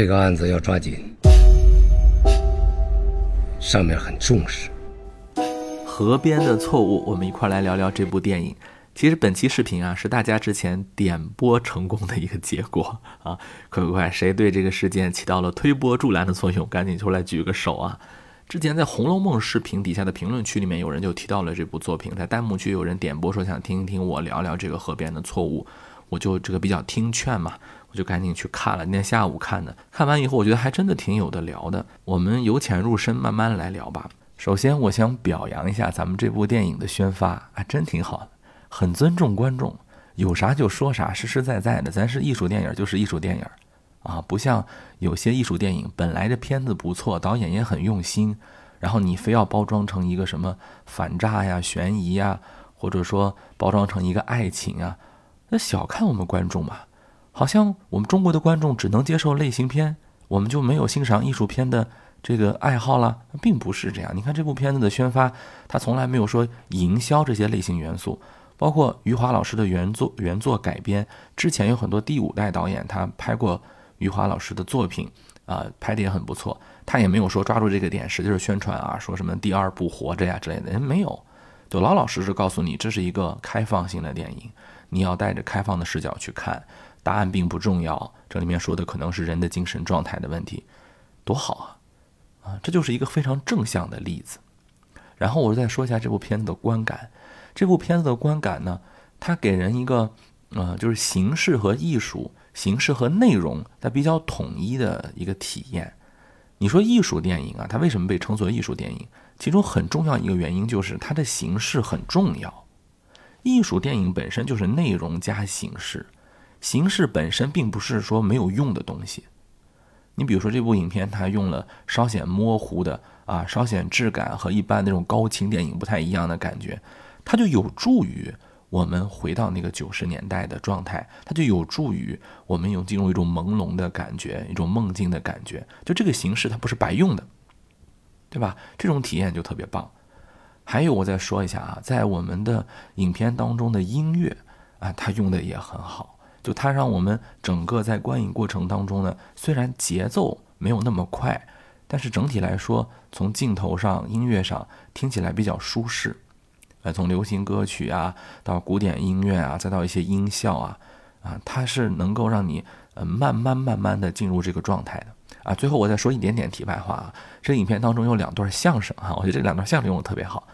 这个案子要抓紧，上面很重视。河边的错误，我们一块来聊聊这部电影。其实本期视频啊，是大家之前点播成功的一个结果 啊！快快快，谁对这个事件起到了推波助澜的作用，赶紧出来举个手啊！之前在《红楼梦》视频底下的评论区里面，有人就提到了这部作品，在弹幕区有人点播说想听一听我聊聊这个河边的错误，我就这个比较听劝嘛，我就赶紧去看了。那天下午看的，看完以后我觉得还真的挺有的聊的。我们由浅入深，慢慢来聊吧。首先，我想表扬一下咱们这部电影的宣发，还真挺好的，很尊重观众，有啥就说啥，实实在在的。咱是艺术电影，就是艺术电影。啊，不像有些艺术电影，本来这片子不错，导演也很用心，然后你非要包装成一个什么反诈呀、悬疑呀，或者说包装成一个爱情啊，那小看我们观众嘛，好像我们中国的观众只能接受类型片，我们就没有欣赏艺术片的这个爱好了，并不是这样。你看这部片子的宣发，他从来没有说营销这些类型元素，包括余华老师的原作原作改编，之前有很多第五代导演他拍过。余华老师的作品啊，拍的也很不错。他也没有说抓住这个点使劲宣传啊，说什么第二部活着呀之类的，没有，就老老实实告诉你，这是一个开放性的电影，你要带着开放的视角去看，答案并不重要。这里面说的可能是人的精神状态的问题，多好啊！啊，这就是一个非常正向的例子。然后我再说一下这部片子的观感，这部片子的观感呢，它给人一个，呃，就是形式和艺术。形式和内容它比较统一的一个体验。你说艺术电影啊，它为什么被称作艺术电影？其中很重要一个原因就是它的形式很重要。艺术电影本身就是内容加形式，形式本身并不是说没有用的东西。你比如说这部影片，它用了稍显模糊的啊，稍显质感和一般那种高清电影不太一样的感觉，它就有助于。我们回到那个九十年代的状态，它就有助于我们有进入一种朦胧的感觉，一种梦境的感觉。就这个形式，它不是白用的，对吧？这种体验就特别棒。还有，我再说一下啊，在我们的影片当中的音乐啊，它用的也很好。就它让我们整个在观影过程当中呢，虽然节奏没有那么快，但是整体来说，从镜头上、音乐上听起来比较舒适。呃，从流行歌曲啊，到古典音乐啊，再到一些音效啊，啊，它是能够让你呃慢慢慢慢的进入这个状态的啊。最后我再说一点点题外话啊，这影片当中有两段相声哈，我觉得这两段相声用的特别好。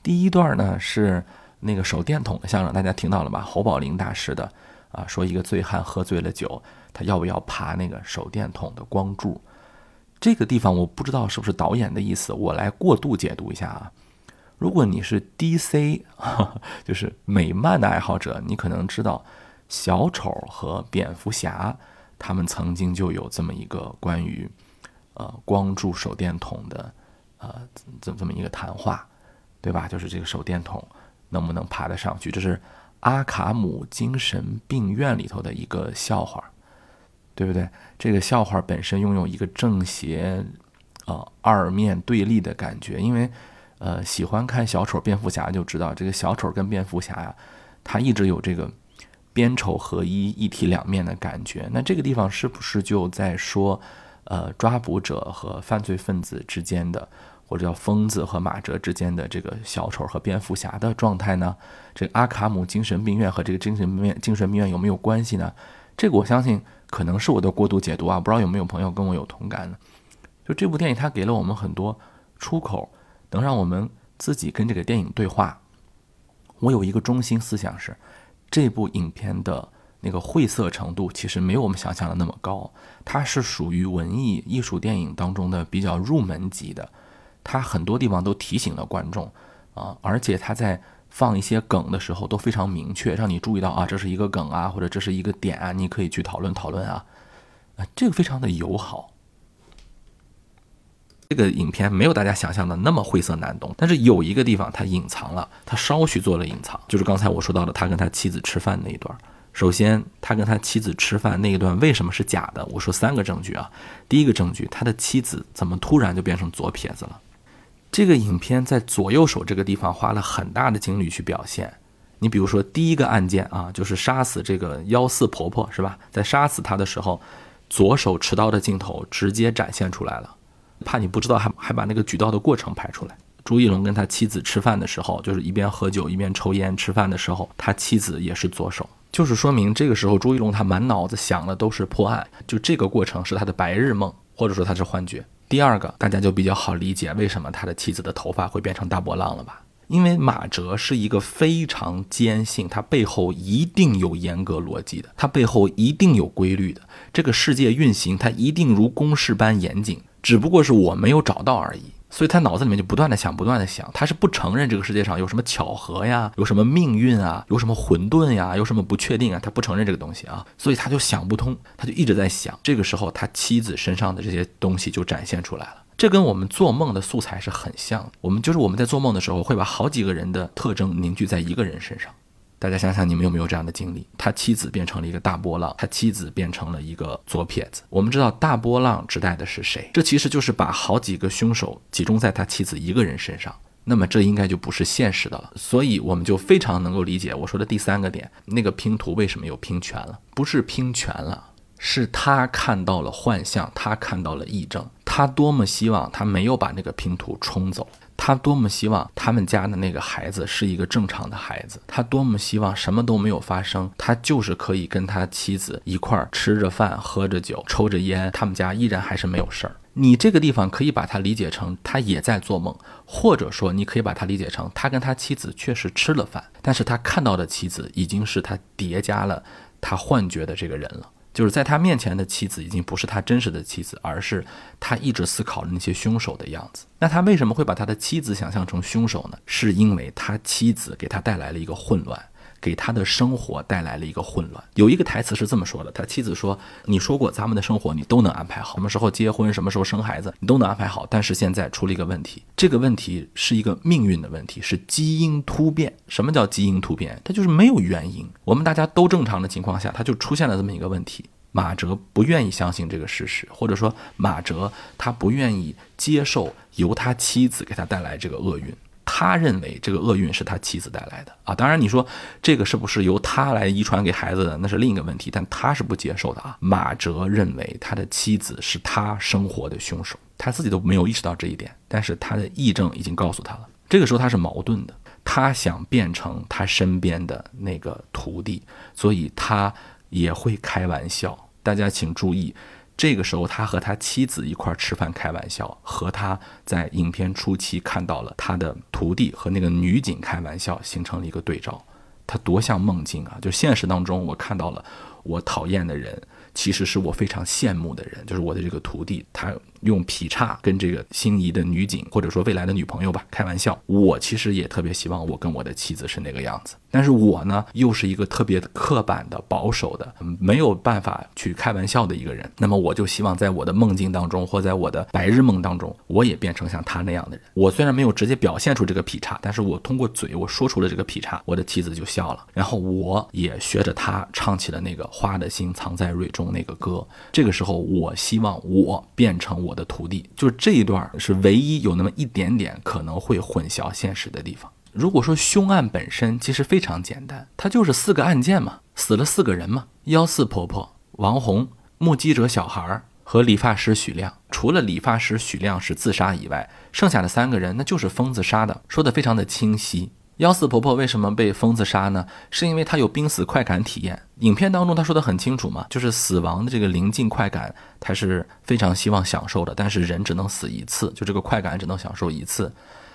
第一段呢是那个手电筒的相声，大家听到了吧？侯宝林大师的啊，说一个醉汉喝醉了酒，他要不要爬那个手电筒的光柱？这个地方我不知道是不是导演的意思，我来过度解读一下啊。如果你是 DC，就是美漫的爱好者，你可能知道小丑和蝙蝠侠他们曾经就有这么一个关于呃光柱手电筒的呃这这么一个谈话，对吧？就是这个手电筒能不能爬得上去？这是阿卡姆精神病院里头的一个笑话，对不对？这个笑话本身拥有一个正邪呃二面对立的感觉，因为。呃，喜欢看小丑、蝙蝠侠就知道，这个小丑跟蝙蝠侠呀，他一直有这个边丑合一、一体两面的感觉。那这个地方是不是就在说，呃，抓捕者和犯罪分子之间的，或者叫疯子和马哲之间的这个小丑和蝙蝠侠的状态呢？这阿卡姆精神病院和这个精神病院、精神病院有没有关系呢？这个我相信可能是我的过度解读啊，不知道有没有朋友跟我有同感呢？就这部电影，它给了我们很多出口。能让我们自己跟这个电影对话。我有一个中心思想是，这部影片的那个晦涩程度其实没有我们想象的那么高，它是属于文艺艺术电影当中的比较入门级的。他很多地方都提醒了观众啊，而且他在放一些梗的时候都非常明确，让你注意到啊，这是一个梗啊，或者这是一个点啊，你可以去讨论讨论啊，啊，这个非常的友好。这个影片没有大家想象的那么晦涩难懂，但是有一个地方它隐藏了，它稍许做了隐藏，就是刚才我说到的他跟他妻子吃饭那一段。首先，他跟他妻子吃饭那一段为什么是假的？我说三个证据啊。第一个证据，他的妻子怎么突然就变成左撇子了？这个影片在左右手这个地方花了很大的精力去表现。你比如说第一个案件啊，就是杀死这个幺四婆婆是吧？在杀死她的时候。左手持刀的镜头直接展现出来了，怕你不知道，还还把那个举刀的过程拍出来。朱一龙跟他妻子吃饭的时候，就是一边喝酒一边抽烟。吃饭的时候，他妻子也是左手，就是说明这个时候朱一龙他满脑子想的都是破案，就这个过程是他的白日梦，或者说他是幻觉。第二个，大家就比较好理解为什么他的妻子的头发会变成大波浪了吧？因为马哲是一个非常坚信他背后一定有严格逻辑的，他背后一定有规律的，这个世界运行它一定如公式般严谨，只不过是我没有找到而已。所以他脑子里面就不断的想，不断的想，他是不承认这个世界上有什么巧合呀，有什么命运啊，有什么混沌呀，有什么不确定啊，他不承认这个东西啊，所以他就想不通，他就一直在想。这个时候，他妻子身上的这些东西就展现出来了，这跟我们做梦的素材是很像。我们就是我们在做梦的时候，会把好几个人的特征凝聚在一个人身上。大家想想，你们有没有这样的经历？他妻子变成了一个大波浪，他妻子变成了一个左撇子。我们知道大波浪指代的是谁？这其实就是把好几个凶手集中在他妻子一个人身上。那么这应该就不是现实的了。所以我们就非常能够理解我说的第三个点：那个拼图为什么又拼全了？不是拼全了，是他看到了幻象，他看到了异症。他多么希望他没有把那个拼图冲走。他多么希望他们家的那个孩子是一个正常的孩子，他多么希望什么都没有发生，他就是可以跟他妻子一块儿吃着饭、喝着酒、抽着烟，他们家依然还是没有事儿。你这个地方可以把它理解成他也在做梦，或者说你可以把它理解成他跟他妻子确实吃了饭，但是他看到的妻子已经是他叠加了他幻觉的这个人了。就是在他面前的妻子已经不是他真实的妻子，而是他一直思考的那些凶手的样子。那他为什么会把他的妻子想象成凶手呢？是因为他妻子给他带来了一个混乱。给他的生活带来了一个混乱。有一个台词是这么说的：他妻子说：“你说过咱们的生活你都能安排好，什么时候结婚，什么时候生孩子，你都能安排好。但是现在出了一个问题，这个问题是一个命运的问题，是基因突变。什么叫基因突变？它就是没有原因，我们大家都正常的情况下，它就出现了这么一个问题。马哲不愿意相信这个事实，或者说马哲他不愿意接受由他妻子给他带来这个厄运。”他认为这个厄运是他妻子带来的啊，当然你说这个是不是由他来遗传给孩子的，那是另一个问题，但他是不接受的啊。马哲认为他的妻子是他生活的凶手，他自己都没有意识到这一点，但是他的议政已经告诉他了。这个时候他是矛盾的，他想变成他身边的那个徒弟，所以他也会开玩笑。大家请注意。这个时候，他和他妻子一块吃饭开玩笑，和他在影片初期看到了他的徒弟和那个女警开玩笑，形成了一个对照。他多像梦境啊！就现实当中，我看到了我讨厌的人，其实是我非常羡慕的人，就是我的这个徒弟，他。用劈叉跟这个心仪的女警，或者说未来的女朋友吧，开玩笑。我其实也特别希望我跟我的妻子是那个样子，但是我呢，又是一个特别刻板的、保守的，没有办法去开玩笑的一个人。那么我就希望在我的梦境当中，或在我的白日梦当中，我也变成像他那样的人。我虽然没有直接表现出这个劈叉，但是我通过嘴我说出了这个劈叉，我的妻子就笑了，然后我也学着他唱起了那个花的心藏在蕊中那个歌。这个时候，我希望我变成我。的徒弟，就是这一段是唯一有那么一点点可能会混淆现实的地方。如果说凶案本身其实非常简单，它就是四个案件嘛，死了四个人嘛，幺四婆婆、王红、目击者小孩和理发师许亮。除了理发师许亮是自杀以外，剩下的三个人那就是疯子杀的，说的非常的清晰。幺四婆婆为什么被疯子杀呢？是因为她有濒死快感体验。影片当中她说的很清楚嘛，就是死亡的这个临近快感，她是非常希望享受的。但是人只能死一次，就这个快感只能享受一次。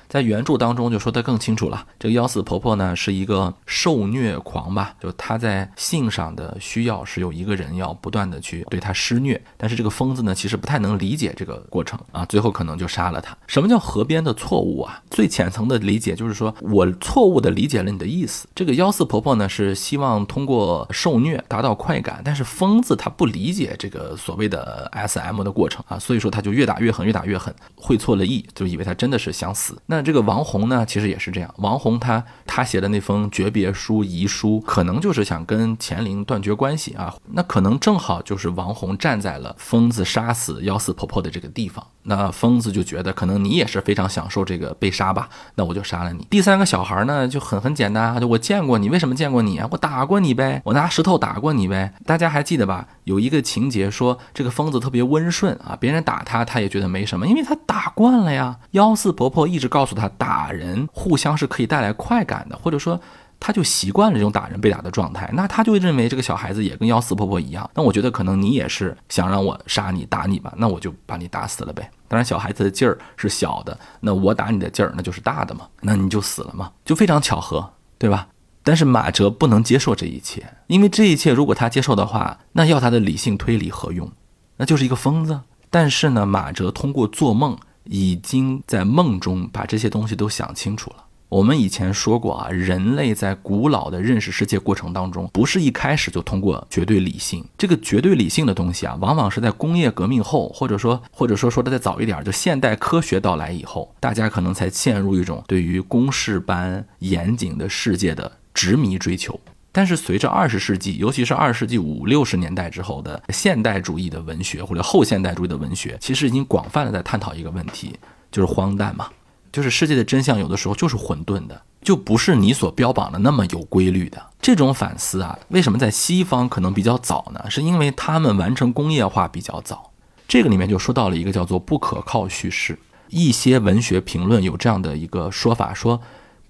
在原著当中就说得更清楚了，这个幺四婆婆呢是一个受虐狂吧，就她在性上的需要是有一个人要不断的去对她施虐，但是这个疯子呢其实不太能理解这个过程啊，最后可能就杀了她。什么叫河边的错误啊？最浅层的理解就是说我错误的理解了你的意思。这个幺四婆婆呢是希望通过受虐达到快感，但是疯子他不理解这个所谓的 S M 的过程啊，所以说他就越打越狠，越打越狠，会错了意，就以为他真的是想死。那这个王红呢，其实也是这样。王红他他写的那封诀别书、遗书，可能就是想跟乾陵断绝关系啊。那可能正好就是王红站在了疯子杀死幺四婆婆的这个地方。那疯子就觉得，可能你也是非常享受这个被杀吧？那我就杀了你。第三个小孩呢，就很很简单啊，就我见过你，为什么见过你啊？我打过你呗，我拿石头打过你呗。大家还记得吧？有一个情节说，这个疯子特别温顺啊，别人打他，他也觉得没什么，因为他打惯了呀。幺四婆婆一直告诉他，打人互相是可以带来快感的，或者说。他就习惯了这种打人被打的状态，那他就认为这个小孩子也跟幺四婆婆一样。那我觉得可能你也是想让我杀你打你吧，那我就把你打死了呗。当然小孩子的劲儿是小的，那我打你的劲儿那就是大的嘛，那你就死了嘛，就非常巧合，对吧？但是马哲不能接受这一切，因为这一切如果他接受的话，那要他的理性推理何用？那就是一个疯子。但是呢，马哲通过做梦，已经在梦中把这些东西都想清楚了。我们以前说过啊，人类在古老的认识世界过程当中，不是一开始就通过绝对理性。这个绝对理性的东西啊，往往是在工业革命后，或者说或者说说的再早一点，就现代科学到来以后，大家可能才陷入一种对于公式般严谨的世界的执迷追求。但是随着二十世纪，尤其是二十世纪五六十年代之后的现代主义的文学或者后现代主义的文学，其实已经广泛的在探讨一个问题，就是荒诞嘛。就是世界的真相，有的时候就是混沌的，就不是你所标榜的那么有规律的。这种反思啊，为什么在西方可能比较早呢？是因为他们完成工业化比较早。这个里面就说到了一个叫做不可靠叙事。一些文学评论有这样的一个说法，说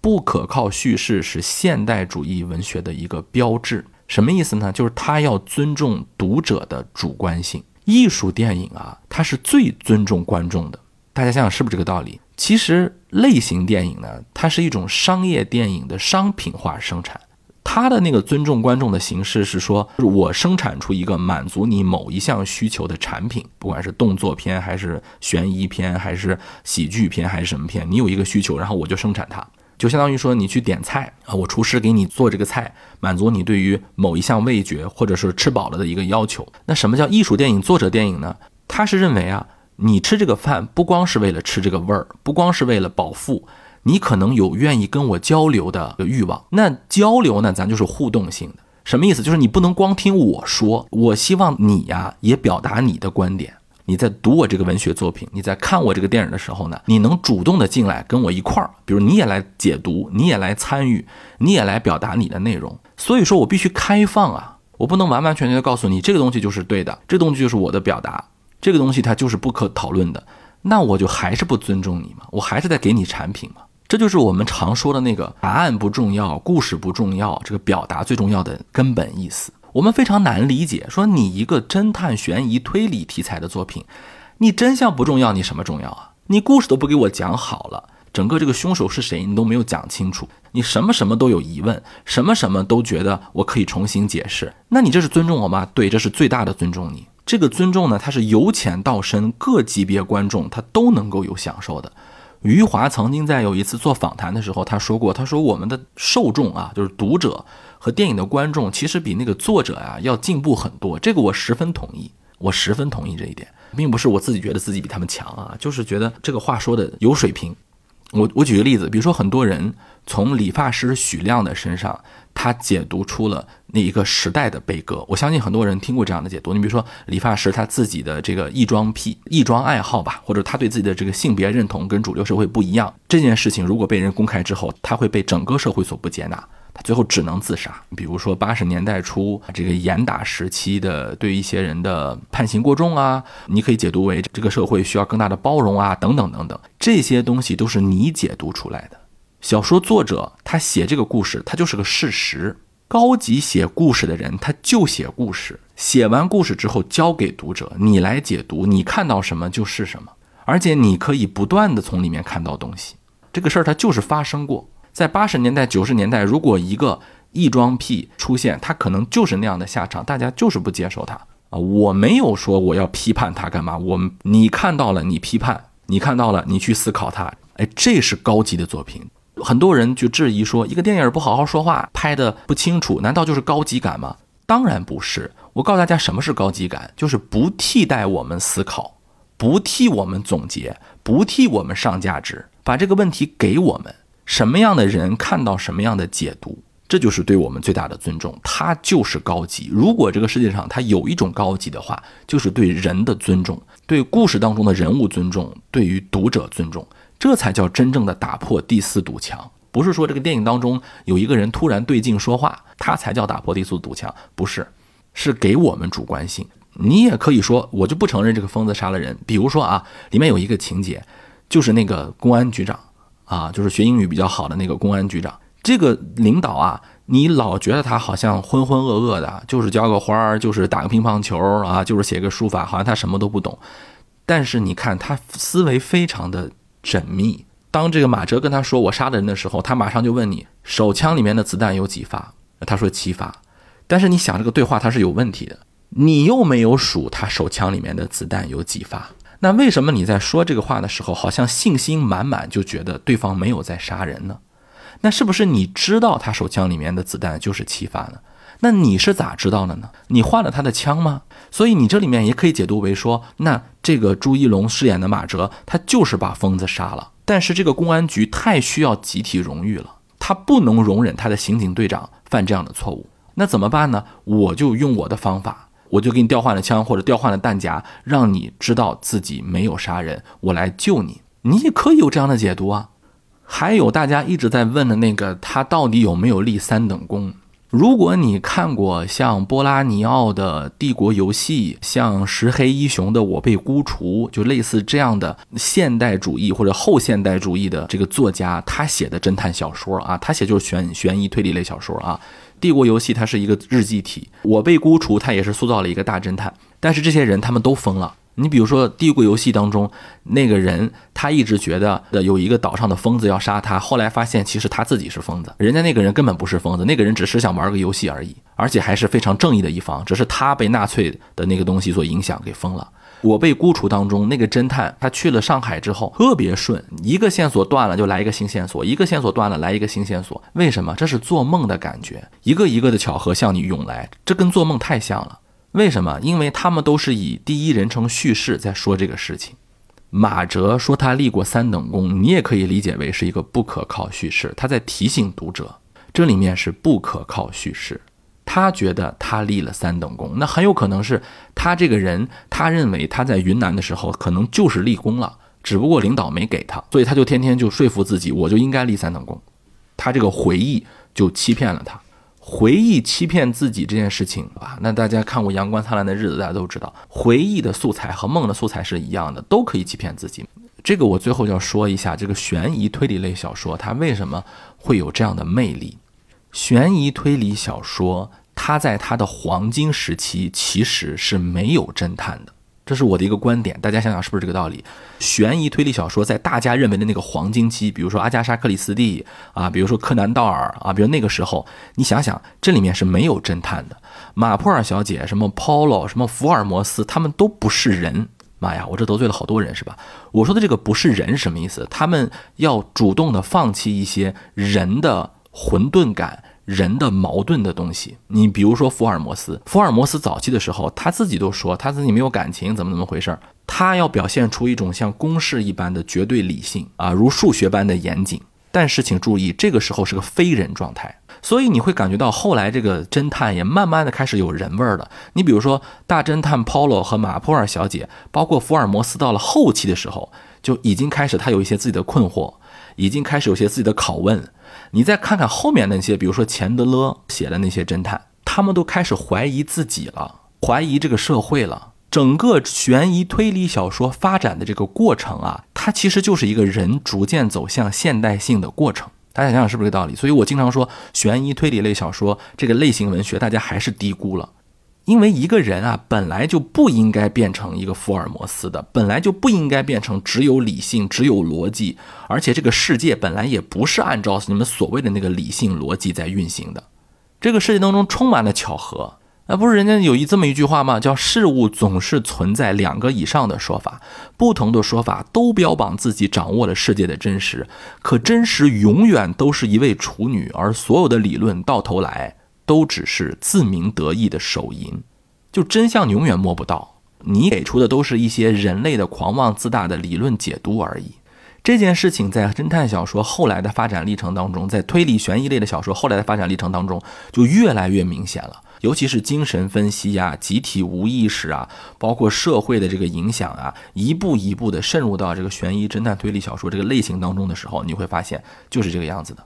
不可靠叙事是现代主义文学的一个标志。什么意思呢？就是他要尊重读者的主观性。艺术电影啊，它是最尊重观众的。大家想想是不是这个道理？其实类型电影呢，它是一种商业电影的商品化生产。它的那个尊重观众的形式是说，我生产出一个满足你某一项需求的产品，不管是动作片还是悬疑片，还是喜剧片还是什么片，你有一个需求，然后我就生产它，就相当于说你去点菜啊，我厨师给你做这个菜，满足你对于某一项味觉或者是吃饱了的一个要求。那什么叫艺术电影、作者电影呢？他是认为啊。你吃这个饭不光是为了吃这个味儿，不光是为了饱腹，你可能有愿意跟我交流的欲望。那交流呢，咱就是互动性的。什么意思？就是你不能光听我说，我希望你呀也表达你的观点。你在读我这个文学作品，你在看我这个电影的时候呢，你能主动的进来跟我一块儿，比如你也来解读，你也来参与，你也来表达你的内容。所以说我必须开放啊，我不能完完全全的告诉你这个东西就是对的，这东西就是我的表达。这个东西它就是不可讨论的，那我就还是不尊重你嘛，我还是在给你产品嘛，这就是我们常说的那个答案不重要，故事不重要，这个表达最重要的根本意思。我们非常难理解，说你一个侦探悬疑推理题材的作品，你真相不重要，你什么重要啊？你故事都不给我讲好了，整个这个凶手是谁你都没有讲清楚，你什么什么都有疑问，什么什么都觉得我可以重新解释，那你这是尊重我吗？对，这是最大的尊重你。这个尊重呢，它是由浅到深，各级别观众他都能够有享受的。余华曾经在有一次做访谈的时候，他说过，他说我们的受众啊，就是读者和电影的观众，其实比那个作者呀要进步很多。这个我十分同意，我十分同意这一点，并不是我自己觉得自己比他们强啊，就是觉得这个话说的有水平。我我举个例子，比如说很多人从理发师许亮的身上。他解读出了那一个时代的悲歌，我相信很多人听过这样的解读。你比如说，理发师他自己的这个异装癖、异装爱好吧，或者他对自己的这个性别认同跟主流社会不一样，这件事情如果被人公开之后，他会被整个社会所不接纳，他最后只能自杀。比如说八十年代初这个严打时期的对一些人的判刑过重啊，你可以解读为这个社会需要更大的包容啊，等等等等，这些东西都是你解读出来的。小说作者他写这个故事，他就是个事实。高级写故事的人，他就写故事，写完故事之后交给读者，你来解读，你看到什么就是什么，而且你可以不断的从里面看到东西。这个事儿它就是发生过，在八十年代、九十年代，如果一个异装癖出现，他可能就是那样的下场，大家就是不接受他啊。我没有说我要批判他干嘛，我们你看到了，你批判，你看到了，你去思考他，哎，这是高级的作品。很多人就质疑说，一个电影不好好说话，拍的不清楚，难道就是高级感吗？当然不是。我告诉大家，什么是高级感？就是不替代我们思考，不替我们总结，不替我们上价值，把这个问题给我们，什么样的人看到什么样的解读，这就是对我们最大的尊重。他就是高级。如果这个世界上他有一种高级的话，就是对人的尊重，对故事当中的人物尊重，对于读者尊重，这才叫真正的打破第四堵墙。不是说这个电影当中有一个人突然对镜说话，他才叫打破第四堵墙，不是，是给我们主观性。你也可以说，我就不承认这个疯子杀了人。比如说啊，里面有一个情节，就是那个公安局长啊，就是学英语比较好的那个公安局长，这个领导啊，你老觉得他好像浑浑噩噩的，就是浇个花儿，就是打个乒乓球啊，就是写个书法，好像他什么都不懂。但是你看他思维非常的缜密。当这个马哲跟他说我杀的人的时候，他马上就问你手枪里面的子弹有几发？他说七发。但是你想这个对话他是有问题的。你又没有数他手枪里面的子弹有几发，那为什么你在说这个话的时候，好像信心满满，就觉得对方没有在杀人呢？那是不是你知道他手枪里面的子弹就是七发呢？那你是咋知道的呢？你换了他的枪吗？所以你这里面也可以解读为说，那这个朱一龙饰演的马哲，他就是把疯子杀了。但是这个公安局太需要集体荣誉了，他不能容忍他的刑警队长犯这样的错误。那怎么办呢？我就用我的方法。我就给你调换了枪或者调换了弹夹，让你知道自己没有杀人，我来救你。你也可以有这样的解读啊。还有大家一直在问的那个，他到底有没有立三等功？如果你看过像波拉尼奥的《帝国游戏》，像石黑一雄的《我被孤雏》，就类似这样的现代主义或者后现代主义的这个作家，他写的侦探小说啊，他写就是悬悬疑推理类小说啊。帝国游戏它是一个日记体，我被孤雏它也是塑造了一个大侦探，但是这些人他们都疯了。你比如说帝国游戏当中那个人，他一直觉得的有一个岛上的疯子要杀他，后来发现其实他自己是疯子，人家那个人根本不是疯子，那个人只是想玩个游戏而已，而且还是非常正义的一方，只是他被纳粹的那个东西所影响给疯了。我被孤雏当中那个侦探，他去了上海之后特别顺，一个线索断了就来一个新线索，一个线索断了来一个新线索。为什么？这是做梦的感觉，一个一个的巧合向你涌来，这跟做梦太像了。为什么？因为他们都是以第一人称叙事在说这个事情。马哲说他立过三等功，你也可以理解为是一个不可靠叙事，他在提醒读者，这里面是不可靠叙事。他觉得他立了三等功，那很有可能是他这个人，他认为他在云南的时候可能就是立功了，只不过领导没给他，所以他就天天就说服自己，我就应该立三等功。他这个回忆就欺骗了他，回忆欺骗自己这件事情啊，那大家看过《阳光灿烂的日子》，大家都知道，回忆的素材和梦的素材是一样的，都可以欺骗自己。这个我最后要说一下，这个悬疑推理类小说它为什么会有这样的魅力？悬疑推理小说。他在他的黄金时期其实是没有侦探的，这是我的一个观点。大家想想是不是这个道理？悬疑推理小说在大家认为的那个黄金期，比如说阿加莎·克里斯蒂啊，比如说柯南·道尔啊，比如那个时候，你想想这里面是没有侦探的。马普尔小姐、什么 Polo、什么福尔摩斯，他们都不是人。妈呀，我这得罪了好多人是吧？我说的这个不是人什么意思？他们要主动的放弃一些人的混沌感。人的矛盾的东西，你比如说福尔摩斯，福尔摩斯早期的时候，他自己都说他自己没有感情，怎么怎么回事儿？他要表现出一种像公式一般的绝对理性啊，如数学般的严谨。但是请注意，这个时候是个非人状态，所以你会感觉到后来这个侦探也慢慢的开始有人味儿了。你比如说大侦探 Polo 和马普尔小姐，包括福尔摩斯，到了后期的时候就已经开始他有一些自己的困惑，已经开始有些自己的拷问。你再看看后面那些，比如说钱德勒写的那些侦探，他们都开始怀疑自己了，怀疑这个社会了。整个悬疑推理小说发展的这个过程啊，它其实就是一个人逐渐走向现代性的过程。大家想想是不是这个道理？所以我经常说，悬疑推理类小说这个类型文学，大家还是低估了。因为一个人啊，本来就不应该变成一个福尔摩斯的，本来就不应该变成只有理性、只有逻辑，而且这个世界本来也不是按照你们所谓的那个理性逻辑在运行的。这个世界当中充满了巧合，那不是人家有一这么一句话吗？叫事物总是存在两个以上的说法，不同的说法都标榜自己掌握了世界的真实，可真实永远都是一位处女，而所有的理论到头来。都只是自鸣得意的手淫，就真相永远摸不到。你给出的都是一些人类的狂妄自大的理论解读而已。这件事情在侦探小说后来的发展历程当中，在推理悬疑类的小说后来的发展历程当中，就越来越明显了。尤其是精神分析呀、集体无意识啊，包括社会的这个影响啊，一步一步的渗入到这个悬疑侦探推理小说这个类型当中的时候，你会发现就是这个样子的。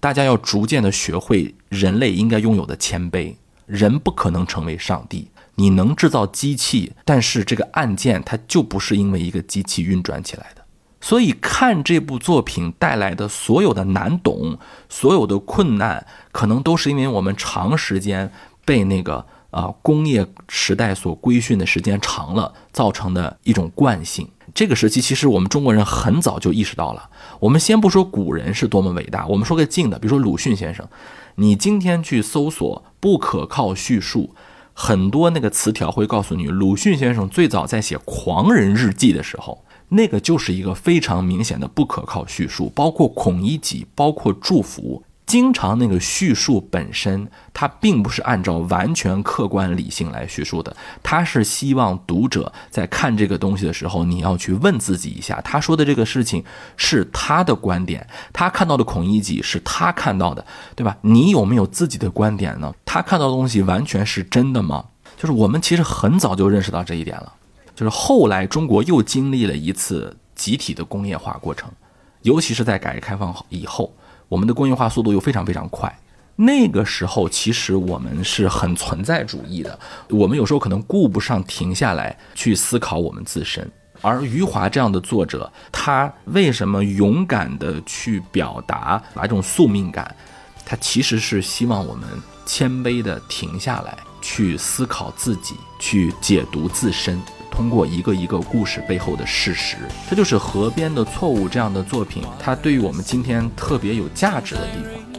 大家要逐渐的学会人类应该拥有的谦卑。人不可能成为上帝，你能制造机器，但是这个案件它就不是因为一个机器运转起来的。所以看这部作品带来的所有的难懂、所有的困难，可能都是因为我们长时间被那个啊工业时代所规训的时间长了，造成的一种惯性。这个时期其实我们中国人很早就意识到了。我们先不说古人是多么伟大，我们说个近的，比如说鲁迅先生。你今天去搜索不可靠叙述，很多那个词条会告诉你，鲁迅先生最早在写《狂人日记》的时候，那个就是一个非常明显的不可靠叙述，包括孔乙己，包括祝福。经常那个叙述本身，它并不是按照完全客观理性来叙述的，它是希望读者在看这个东西的时候，你要去问自己一下，他说的这个事情是他的观点，他看到的孔乙己是他看到的，对吧？你有没有自己的观点呢？他看到的东西完全是真的吗？就是我们其实很早就认识到这一点了，就是后来中国又经历了一次集体的工业化过程，尤其是在改革开放以后。我们的工业化速度又非常非常快，那个时候其实我们是很存在主义的，我们有时候可能顾不上停下来去思考我们自身。而余华这样的作者，他为什么勇敢的去表达那种宿命感？他其实是希望我们谦卑的停下来，去思考自己，去解读自身。通过一个一个故事背后的事实，这就是《河边的错误》这样的作品，它对于我们今天特别有价值的地方。